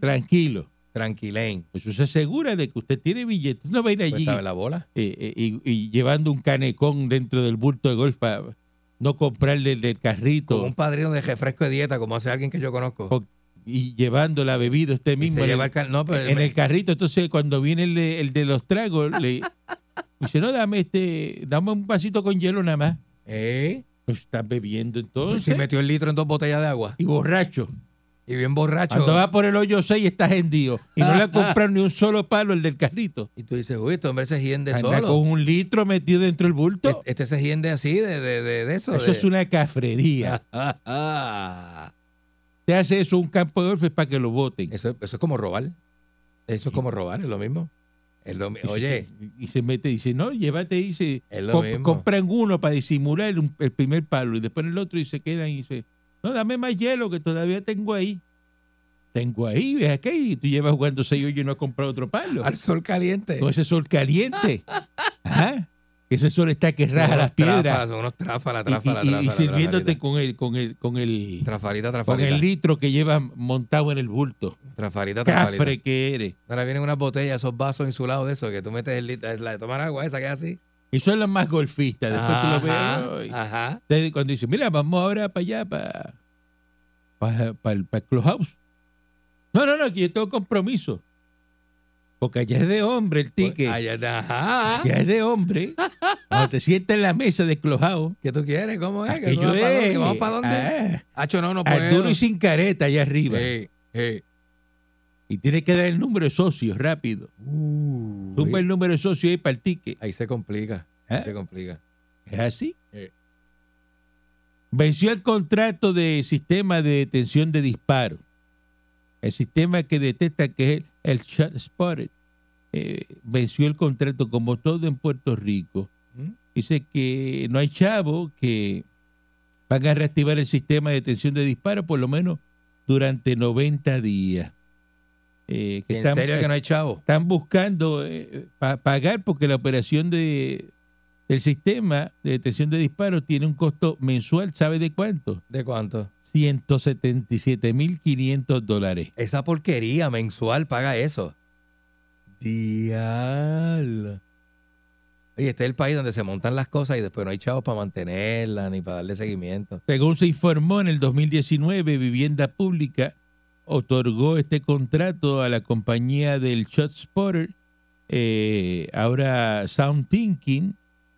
Tranquilo. tranquilén. Pues usted se asegura de que usted tiene billetes. No va a ir Pues allí la bola. eh, eh, y, y llevando un canecón dentro del bulto de golf para no comprarle el del carrito Como un padrino de refresco de dieta, como hace alguien que yo conozco. o- y llevando la bebida usted mismo en, el, no, el carrito. Entonces, cuando viene el de, el de los tragos, le dice, no, dame este, dame un vasito con hielo nada más. ¿Eh? Pues estás bebiendo Pues entonces. si metió el litro en dos botellas de agua. y borracho. Y bien borracho. Cuando va por el hoyo 6 está hendido. Y no le ha comprado ni un solo palo el del carrito. Y tú dices, uy, este hombre se hiende Anda solo. con un litro metido dentro del bulto. Este se hiende así de, de, de, de eso. Eso de- es una cafrería. Te hace eso un campo de golf es para que lo voten. Eso, eso es como robar. Eso es como robar, es lo mismo. Es lo Oye, y se mete y dice, no, llévate y dice, Es lo "Com- mismo. compran uno para disimular un- el primer palo y después el otro y se quedan y dice, no, dame más hielo que todavía tengo ahí. Tengo ahí, ves acá y tú llevas jugando seis hoyos y no has comprado otro palo. al sol caliente. No, ese sol caliente. Ajá. Ese sol está que raja las piedras. tráfalas, Unos tráfalas, Y- tráfalas, y, y- y tráfalas, sirviéndote con el, con el, con el, Trafalita, con trafalita. el litro que llevas montado en el bulto. Trafalita, trafalita. Cafre que eres. Ahora vienen unas botellas, esos vasos insulados de esos que tú metes el litro, es la de tomar agua esa que es así. Y son los más golfistas. Después tú lo Ajá, ves. Ajá. Ustedes cuando dicen, mira, vamos ahora para allá, para, para, para el, para el clubhouse. No, no, no, aquí yo tengo compromiso. Porque allá es de hombre el ticket. Ay, ajá. Allá es de hombre. Cuando te sientas en la mesa de clubhouse. ¿Qué tú quieres? ¿Cómo es? ¿Que tú vas para vamos para dónde? ah, Hacho, no, no duro y sin careta allá arriba. Eh, eh. Y tienes que dar el número de socios rápido. Uh, el número de socios ahí para el ticket. ahí se complica. Ahí ¿Eh? se complica. ¿Es así? Eh. Venció el contrato de sistema de detención de disparo. El sistema que detecta que es el shot spotter. eh, venció el contrato como todo en Puerto Rico. ¿Mm? Dice que no hay chavo que van a reactivar el sistema de detención de disparo por lo menos durante 90 días. Eh, que ¿En están- serio que no hay chavo? están buscando eh, pa- pagar porque la operación de del sistema de detención de disparos tiene un costo mensual, ¿sabe de cuánto? ¿De cuánto? 177.500 dólares. Esa porquería mensual paga eso. Dial. Oye, este es el país donde se montan las cosas y después no hay chavos para mantenerlas ni para darle seguimiento. Según se informó en el 2019, Vivienda Pública otorgó este contrato a la compañía del Shot Spotter, eh, ahora Sound Thinking,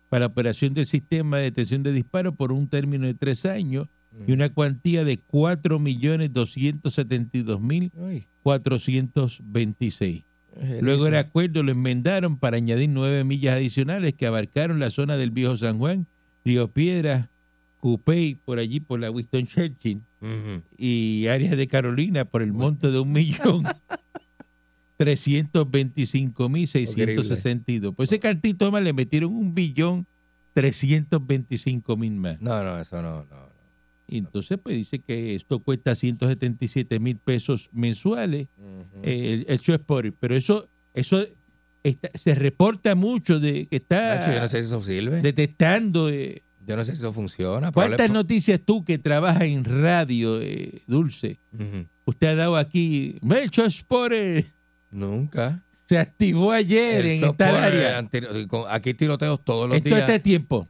para operación del sistema de detención de disparos por un término de tres años y una cuantía de 4.272.426. Luego el acuerdo lo enmendaron para añadir nueve millas adicionales que abarcaron la zona del Viejo San Juan, Río Piedras, Cupey, por allí por la Winston Churchill y áreas de Carolina por el monto de un millón trescientos veinticinco mil seiscientos sesenta y dos. Pues ese cantito más le metieron un billón trescientos veinticinco mil más. No, no, eso no, no. Y entonces pues dice que esto cuesta 177 mil pesos mensuales eh, el, show sport. Pero eso, eso está- se reporta mucho de que Nacho, está no sé si eso sirve. detectando eh, Yo no sé si eso funciona. ¿Cuántas probable- noticias tú que trabajas en radio, eh, Dulce? Usted ha dado aquí. Melchor Spore Nunca. se activó ayer El en esta área. anterior- Aquí tiroteos todos los Esto días. este tiempo.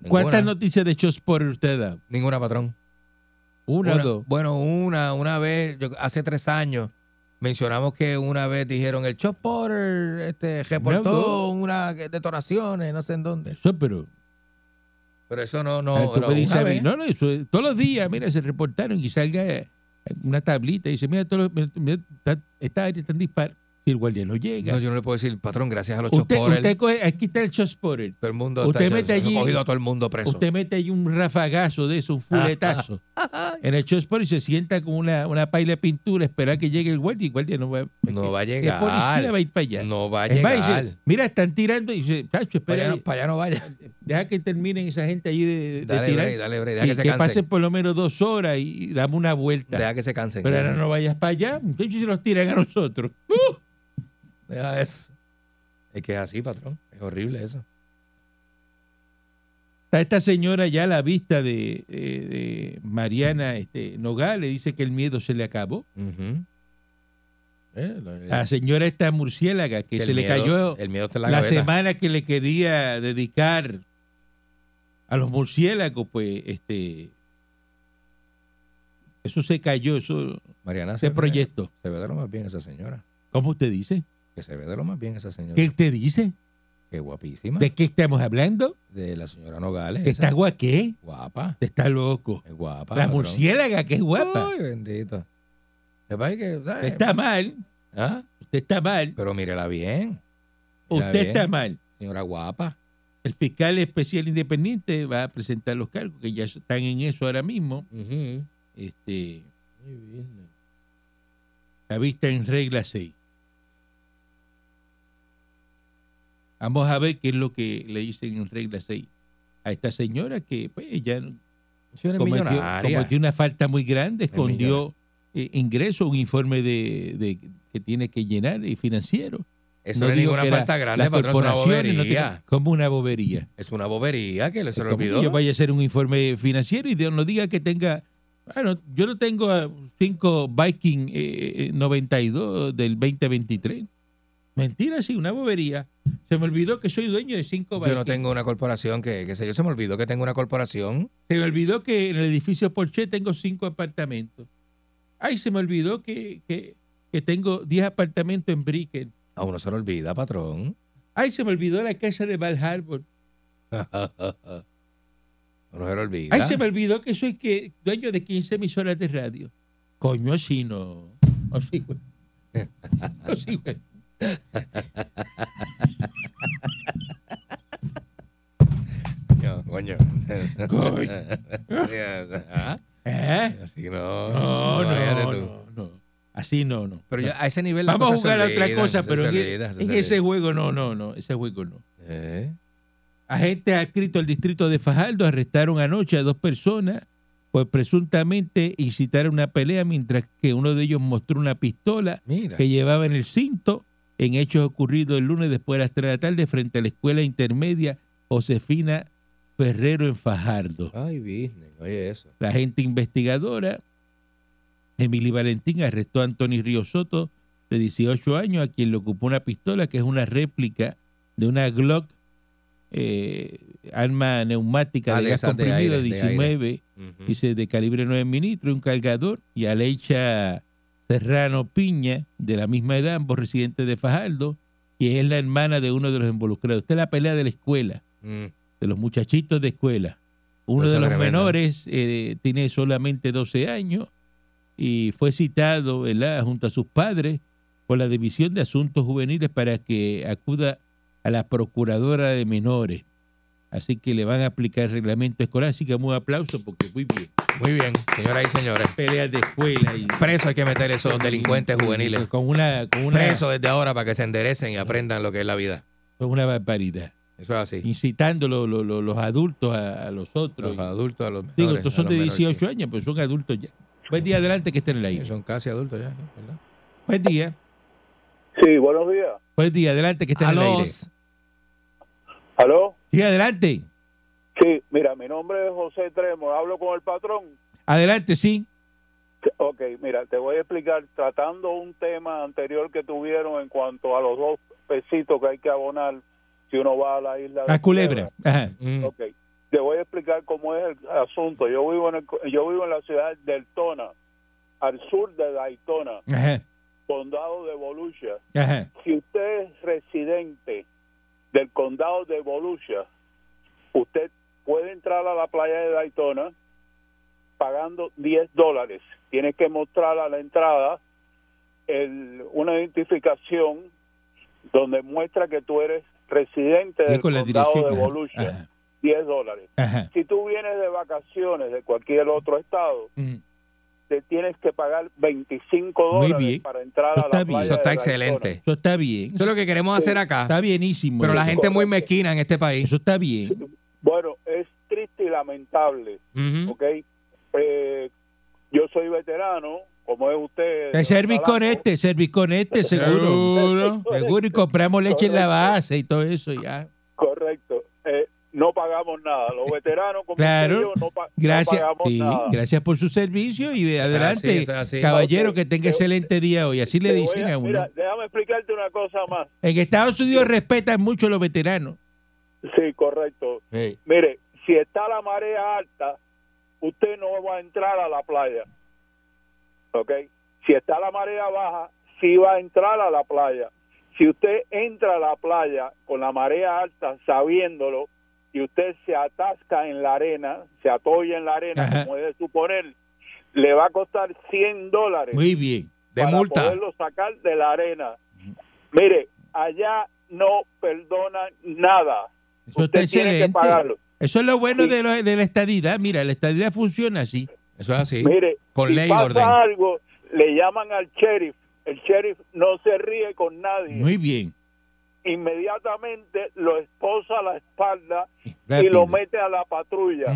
Ninguna. ¿Cuántas noticias de Chospore usted ha dado? Ninguna, patrón. Una, o dos. Bueno, una, una vez, yo- hace tres años, mencionamos que una vez dijeron el Chop Porter este, reportó No, unas detonaciones, no sé en dónde. Eso, pero. Pero eso no, no, Ah, tú no, me dices una a mí, vez. no, no, eso es- todos los días, mira, se reportaron y salga eh, una tablita y dice, mira, todos los- mira, está- está en disparo. Y el guardia no llega. No, yo no le puedo decir, patrón, gracias a los usted, usted coge, aquí está el Chosporer. todo el mundo usted está, mete allí- ha cogido a todo el mundo preso. Usted mete ahí un rafagazo de eso, un fuletazo en el Chospore y se sienta con una, una paila de pintura, esperar que llegue el guardia y el guardia no va, no va a ¿Qué llegar. policía va a ir para allá? No va a Es más, llegar. dice, mira, están tirando y dice, Chacho, espera, para, allá, no- para allá no vaya. deja que terminen esa gente allí de, de Dale tirar. break, dale break, deja y que se que pasen por lo menos dos horas y, y dame una vuelta. Deja que se cansen. Pero ahora no vayas para allá, muchachos, se los tiran a nosotros. ¡Uh! Deja eso. Es que es así, patrón. Es horrible eso. Está esta señora ya a la vista de, de- de Mariana este, Nogales, dice que el miedo se le acabó. Eh, lo- La señora esta murciélaga que se le cayó El miedo la, semana que le quería dedicar a los murciélagos, pues este eso se cayó, eso Mariana, ese se proyecto. Se ve de lo más bien esa señora. ¿Cómo usted dice? Que se ve de lo más bien esa señora. ¿Qué usted dice? Qué guapísima. ¿De qué estamos hablando? De la señora Nogales. ¿Está esa. guapa qué? Guapa. Está loco. Es guapa. La patrón. murciélaga que es guapa. Ay, bendito. Que está mal. ¿Ah? Usted está mal. Pero mírela bien. Mírela Usted bien. está mal. Señora guapa. El fiscal especial independiente va a presentar los cargos que ya están en eso ahora mismo. Este, la vista en regla 6. Vamos a ver qué es lo que le dicen en regla 6 a esta señora que pues ella cometió, cometió una falta muy grande, escondió eh, ingresos, un informe de, de- que tiene que llenar y financiero. Eso no es digo ninguna que la- falta grande, patrón, es una no bobería. como una bobería. Es una bobería que le se le ¿Cómo que olvidó. Yo vaya a hacer un informe financiero y Dios no diga que tenga. Bueno, yo no tengo cinco Viking eh, eh, 92 del 2023. Mentira, sí, una bobería. Se me olvidó que soy dueño de cinco Viking. Yo no tengo una corporación que, que sé yo, se me olvidó que tengo una corporación. Se me olvidó que en el edificio Porsche tengo cinco apartamentos. Ay, se me olvidó que, que, que tengo 10 apartamentos en Brickell. A uno se le olvida, patrón. Ay, se me olvidó la casa de Val Harbor. A uno se le olvida. Ay, se me olvidó que soy que, dueño de 15 emisoras de radio. Coño, así no. Así, güey. Así, güey. Coño, coño. Coño. ¿Ah? ¿Eh? Así no. No, no, tú. no, no. Así no, no. Pero a ese nivel Vamos a jugar a otra cosa, pero en, olvidan. ese juego no, no, no. Ese juego no. ¿Eh? Agentes adscritos al distrito de Fajardo arrestaron anoche a dos personas por presuntamente incitar a una pelea mientras que uno de ellos mostró una pistola Mira. que llevaba en el cinto en hechos ocurridos el lunes después de las 3 de la tarde frente a la escuela intermedia Josefina Ferrero en Fajardo. Ay, business. Oye, eso. La agente investigadora, Emily Valentín, arrestó a Anthony Río Soto, de 18 años, a quien le ocupó una pistola que es una réplica de una Glock, eh, arma neumática Ah, de de gas de comprimido de 19, Ujú. dice de calibre 9 milímetros, un cargador, y a Leicha Serrano Piña, de la misma edad, ambos residentes de Fajardo, que es la hermana de uno de los involucrados. Esta es la pelea de la escuela Mm. de los muchachitos de escuela. Uno de los menores eh, tiene solamente 12 años y fue citado ¿verdad? junto a sus padres por la División de Asuntos Juveniles para que acuda a la Procuradora de Menores. Así que le van a aplicar el reglamento escolar. Así que un aplauso porque muy bien. Muy bien, señoras y señores. Peleas de escuela y Preso hay que meter esos delincuentes juveniles. con una, con una, Preso desde ahora para que se enderecen y aprendan lo que es la vida. con una barbaridad. Eso es así. Incitando lo- lo- lo- los adultos a, a los otros. Los adultos a los Digo, menores, estos a son de menores, 18 años, pero son adultos ya. Buen día, adelante, que estén en el aire. Son casi adultos ya, ¿verdad? Buen día. Sí, buenos días. Buen día, adelante, que estén en el aire. ¿Aló? Sí, adelante. Sí, mira, mi nombre es José Tremo, hablo con el patrón. Adelante, sí. Ok, mira, te voy a explicar, tratando un tema anterior que tuvieron en cuanto a los dos pesitos que hay que abonar si uno va a la isla de A Culebra. Ajá. Ok, te voy a explicar cómo es el asunto. Yo vivo en, el- yo vivo en la ciudad de Deltona, al sur de Daytona, Ajá. condado de Volusia. Ajá. Si usted es residente del condado de Volusia, usted puede entrar a la playa de Daytona pagando 10 dólares. Tiene que mostrar a la entrada el- una identificación donde muestra que tú eres residente del condado de Volusia. 10 dólares. Ajá. Si tú vienes de vacaciones de cualquier otro estado, Mm. te tienes que pagar 25 Muy dólares bien. para entrar Eso a la está bien. Eso está excelente. Eso está bien. Eso es lo que queremos hacer acá. Está bienísimo. Pero la gente es muy mezquina en este país. Eso está bien. Bueno, es triste y lamentable. ¿ok? Eh, yo soy veterano, como es usted. El Serviconete, Serviconete, seguro. Seguro. Seguro. Y compramos leche en la base y todo eso ya. Eh, pagamos nada. Los veteranos, como Claro. usted y yo, no, pa- no Gracias, pagamos sí, nada. gracias por su servicio y adelante, así. caballero, que tenga excelente día hoy. Así le dicen a uno. Mira, déjame explicarte una cosa más. En Estados Unidos respetan mucho a los veteranos. Sí, correcto. Mire, si está la marea alta, usted no va a entrar a la playa. ¿Ok? Si está la marea baja, sí va a entrar a la playa. Si usted entra a la playa con la marea alta sabiéndolo y usted se atasca en la arena, se atolla en la arena, Ajá. como es de suponer, le va a costar 100 dólares Muy bien. De para multa. poderlo sacar de la arena. Mire, allá no perdonan nada. Eso está Usted tiene que pagarlo. Eso es lo bueno Sí. de, lo- de la estadidad. Mira, la estadidad funciona así. Eso es así. Mire, Con si ley y pasa orden. algo, le llaman al sheriff. El sheriff no se ríe con nadie. Muy bien. Inmediatamente lo esposa a la espalda y lo mete a la patrulla.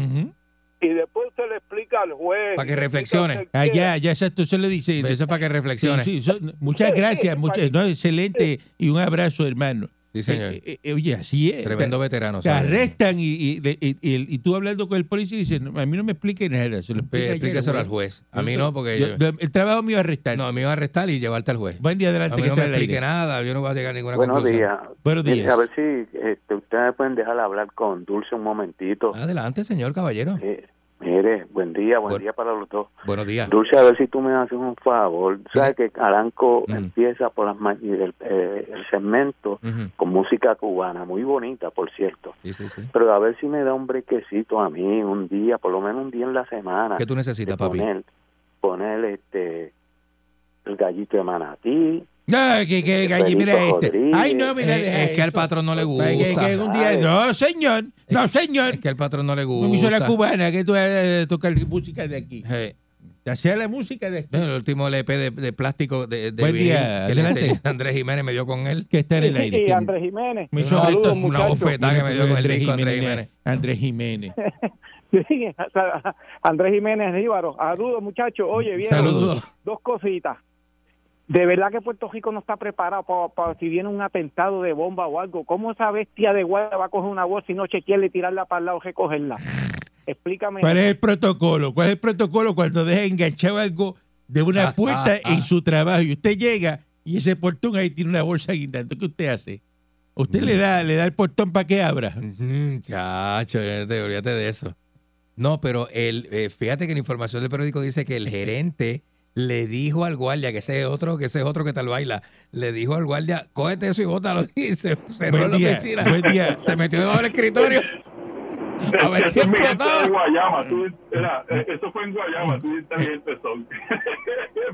Y después se le explica al juez. Para que le reflexione. que Allá, ya exacto, eso le dice. Eso es para que reflexione. Sí, sí, eso- muchas gracias, muchas, no, excelente y un abrazo, hermano. Sí, señor. Eh, eh, eh, oye, así es. Tremendo Te- veterano. Te arrestan y, y, y- y- y tú hablando con el policía y dices, "No, a mí no me explique nada, se lo explica al güey". juez. A mí no, porque Yo- yo- el trabajo mío es arrestar. No, me iba a arrestar y llevarte al juez. Buen día, A adelante, mí que no me explique nada, yo no voy a llegar a ninguna Buenos conclusión. días. Buenos días. A ver si este, ustedes pueden dejar hablar con Dulce un momentito. Adelante, señor caballero. Eh, mire, buen día, buen día para los dos. Buenos días. Dulce, a ver si tú me haces un favor. Sabes que Aranco empieza por las ma- el, eh, el segmento con música cubana, muy bonita, por cierto. Sí, sí, sí. Pero a ver si me da un brequecito a mí, un día, por lo menos un día en la semana. ¿Qué tú necesitas, papi? Poner, poner este, el gallito de manatí. No, que, que, galli- mira este. Rodríguez. Ay, no, mira, Eh, deja es que al patrón no le gusta. Que- que un día- no, señor. No, señor. Es que al patrón no le gusta. me hizo la cubana, que tú eh, tocas música de aquí. Eh, Te hacía la música de aquí. el último LP de, de plástico de, de Buen vinil día, que le Andrés Jiménez me dio con él. Que está en el aire. ¿Quién? Andrés Jiménez. Me hizo Una- Saludos, una muchachos. bofetada que me dio con el Andrés disco Andrés Jiménez. Jiménez. Andrés Jiménez. Sí, Andrés Jiménez Ríbaro. Saludos, muchachos. Oye, bien. Saludos. Dos cositas. De verdad que Puerto Rico no está preparado para si viene un atentado de bomba o algo. ¿Cómo esa bestia de guardia va a coger una bolsa y no chequearla y tirarla para el lado, recogerla? Explícame. ¿Cuál es el protocolo? ¿Cuál es el protocolo cuando deja enganchado algo de una puerta en su trabajo y usted llega y ese portón ahí tiene una bolsa guindando? ¿Qué usted hace? Usted le da le da el portón para que abra. Ujú, Chacho, ya te- olvídate de eso. No, pero el, eh, fíjate que la información del periódico dice que el gerente le dijo al guardia, que ese es otro, que ese es otro que tal baila, le dijo al guardia, cógete eso y bótalo. Y se cerró la oficina. buen día. Se metió debajo del escritorio. A ver si es explotaba. Guayama. Tú, mira, eh, eso fue en Guayama. Tú inteligentes son.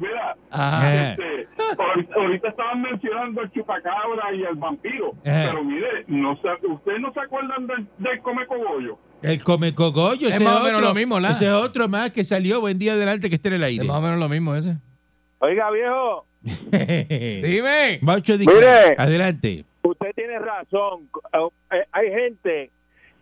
mira, Ajá. este, ahorita, ahorita estaban mencionando el chupacabra y el vampiro. Ajá. Pero mire, no se, ¿ustedes no se acuerdan del, del come cogollo? El come cogollo. Es ese más o menos otro- lo mismo, ¿la? Ese es otro más que salió. Buen día adelante que esté en el aire. Es más o menos lo mismo ese. Oiga, viejo, Dime. Mire. Adelante. usted tiene razón. Eh, Hay gente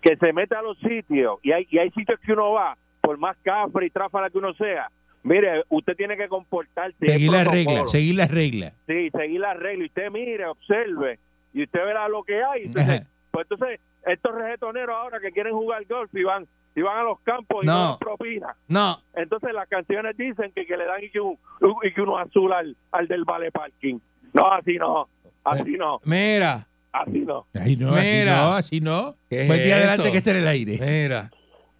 que se mete a los sitios y hay, y hay sitios que uno va, por más cafre y tráfala que uno sea. Mire, usted tiene que comportarse. Seguir las reglas, seguir las reglas. Sí, seguir las reglas. Y usted mire, observe y usted verá lo que hay. Entonces, pues entonces estos reggaetoneros ahora que quieren jugar golf y van y van a los campos y No. no propina. No. Entonces las canciones dicen que, que le dan y que, un, y que uno azul al, al del vale parking. No, así no, así no, Mira. Así no. Ay, no, Mira. así no, así no. ¿Qué Buen día adelante que esté en el aire. Mira.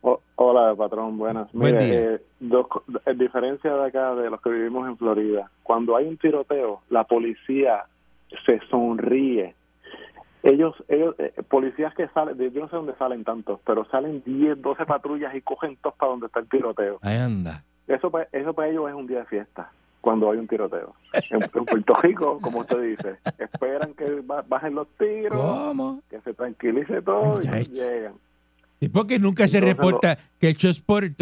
O- hola, patrón, buenas. Buen Mire, día. eh, dos diferencia de acá, de los que vivimos en Florida, cuando hay un tiroteo, la policía se sonríe. Ellos, ellos eh, policías que salen, de- yo no sé dónde salen tantos, pero salen 10, 12 patrullas y cogen todos para donde está el tiroteo. Ahí anda. Eso, eso para ellos es un día de fiesta, cuando hay un tiroteo. En, en Puerto Rico, como usted dice, esperan que ba- bajen los tiros, ¿Cómo? que se tranquilice todo y llegan. ¿Y por qué nunca se reporta que el Chosport,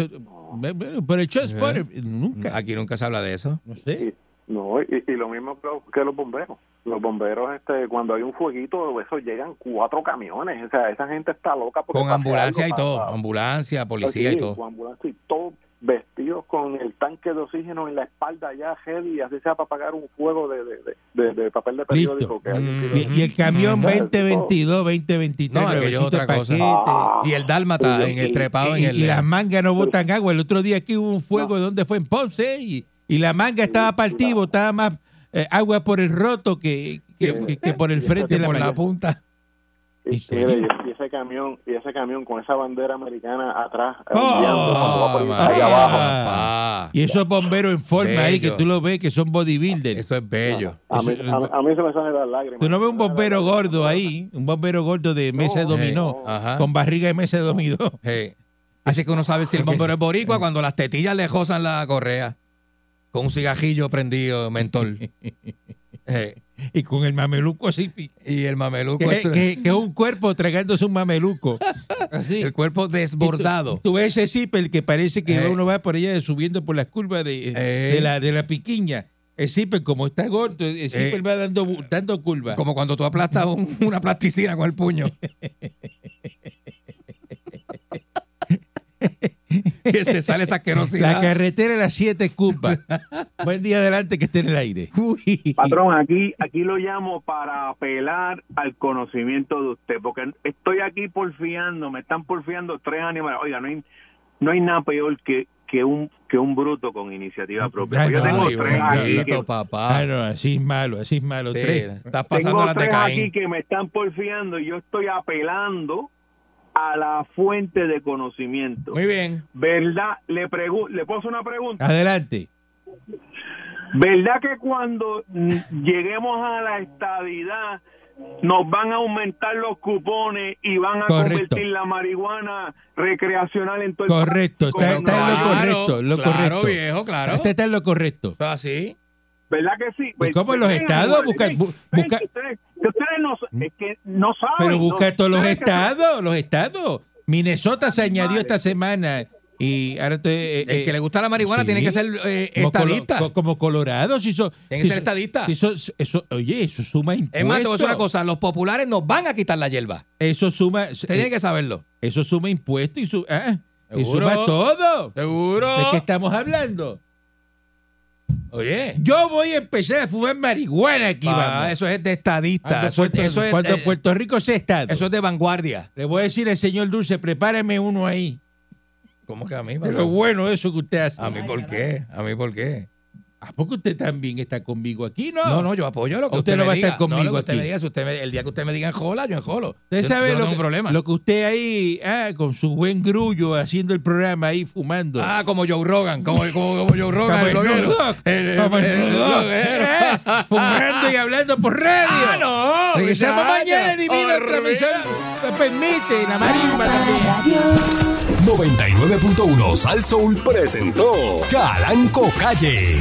por el Chosport, ¿Eh? nunca, Aquí nunca se habla de eso. no sé. No, y, y lo mismo que los- bomberos. Los bomberos, este, cuando hay un fueguito, eso llegan cuatro camiones. O sea, esa gente está loca. porque Con ambulancia y todo. para- Ambulancia, policía y todo. Con ambulancia y todo, vestidos con el tanque de oxígeno en la espalda ya heavy, así sea para pagar un fuego de, de, de, de- de papel de Listo. periódico. Que alguien Mm. Y, y el camión Mm. 2022, 2023, No, aquello otra cosa. paquete. Y el dálmata Sí, en el trepado en y, el. y las mangas no botan agua. El otro día aquí hubo un fuego, ¿dónde fue? En Ponce. Y, y la manga estaba partida, botaba más eh, agua por el roto que, que, que- que por el frente de la por la manga. punta. Y, ¿En serio? mire, y- y ese camión y ese camión con esa bandera americana atrás eh, Oh, ahí madre. abajo. Papá. Y esos bomberos en forma ahí, que tú lo ves, que son bodybuilders. Eso es bello. A mí, Eso- a, mí- a mí se me salen las lágrimas. Tú no ves un bombero gordo ahí, un bombero gordo de mesa de dominó, con barriga de mesa de dominó. Hey. Así que uno sabe si el bombero es boricua cuando las tetillas le josan la correa. Con un cigajillo prendido, mentol. Y con el mameluco así. Y el mameluco. Que, esto- que- que es un cuerpo tragándose un mameluco. Así. el cuerpo desbordado. Tú ves ese zipper que parece que Eh. uno va por allá subiendo por las curvas de, Eh. de la, de la piquiña. El zipper, como está gordo, el zipper Eh. va dando, dando curvas. Como cuando tú aplastas un- una plasticina con el puño. que se sale esa La asquerosidad. carretera de las siete curvas. Buen día adelante que esté en el aire. Patrón, aquí, aquí lo llamo para apelar al conocimiento de usted, porque estoy aquí porfiando, me están porfiando tres animales. Oiga, no hay, no hay nada peor que, que un que un bruto con iniciativa propia. Ay, Yo tengo Ay, tres aquí que, papá. Ah, no, así es malo, así es malo. Sí, Tres. estás pasando tengo de tres aquí que me están porfiando y yo estoy apelando a la fuente de conocimiento. Muy bien. ¿Verdad? Le pregu- le puedo hacer una pregunta. Adelante. ¿Verdad que cuando lleguemos a la estadidad nos van a aumentar los cupones y van a Correcto. convertir la marihuana recreacional en todo el Correcto, está, está en lo correcto, lo claro, correcto. viejo, claro. Este está en lo correcto. Así. ¿Verdad que sí? Pues, ¿Y cómo en los estados? Busca- bu- ustedes, no, es que no saben. Pero busca no- todos los que- estados, los estados. Minnesota se añadió esta semana y ahora estoy, eh, El que eh, le gusta la marihuana sí. tiene que ser eh, como colo- estadista. co- como Colorado, si eso, Tiene que si ser estadista. si eso, eso- oye, eso suma impuestos. Es más, te voy a decir una cosa. Los populares nos van a quitar la hierba. Eso suma, Usted tiene que saberlo. eso suma impuestos y, su- ah, y suma todo. Seguro. ¿De qué estamos hablando? Oye. Yo voy a empezar a fumar marihuana aquí, vamos. eso es de estadista. Cuando, Eso, es- Puerto, eso es, cuando eh, Puerto Rico sea estado. eso es de vanguardia. Le voy a decir al señor Dulce, prepáreme uno ahí. ¿Cómo que a mí? Lo bueno eso que usted hace. ¿A mí por qué? ¿A mí por qué? ¿A poco usted también está conmigo aquí? No, No, no, yo apoyo lo que Usted usted, no me va a diga. estar conmigo no, lo que usted aquí. me diga, si usted me- el día que usted me diga en jola, yo en jolo. Usted Yo- sabe yo no lo, que, problema. lo que usted ahí, ah, con su buen grullo, haciendo el programa ahí, fumando. Ah, como Joe Rogan, como, como, como Joe Rogan, Como el el bloguero. Nudok, El- como el el Nudok, bloguero. eh, fumando y hablando por radio. Ah, no, Regresamos mañana, divino, otra Olvida. misión. Me permite, la marimba también. 99.1 Sal Soul presentó Calanco Calle.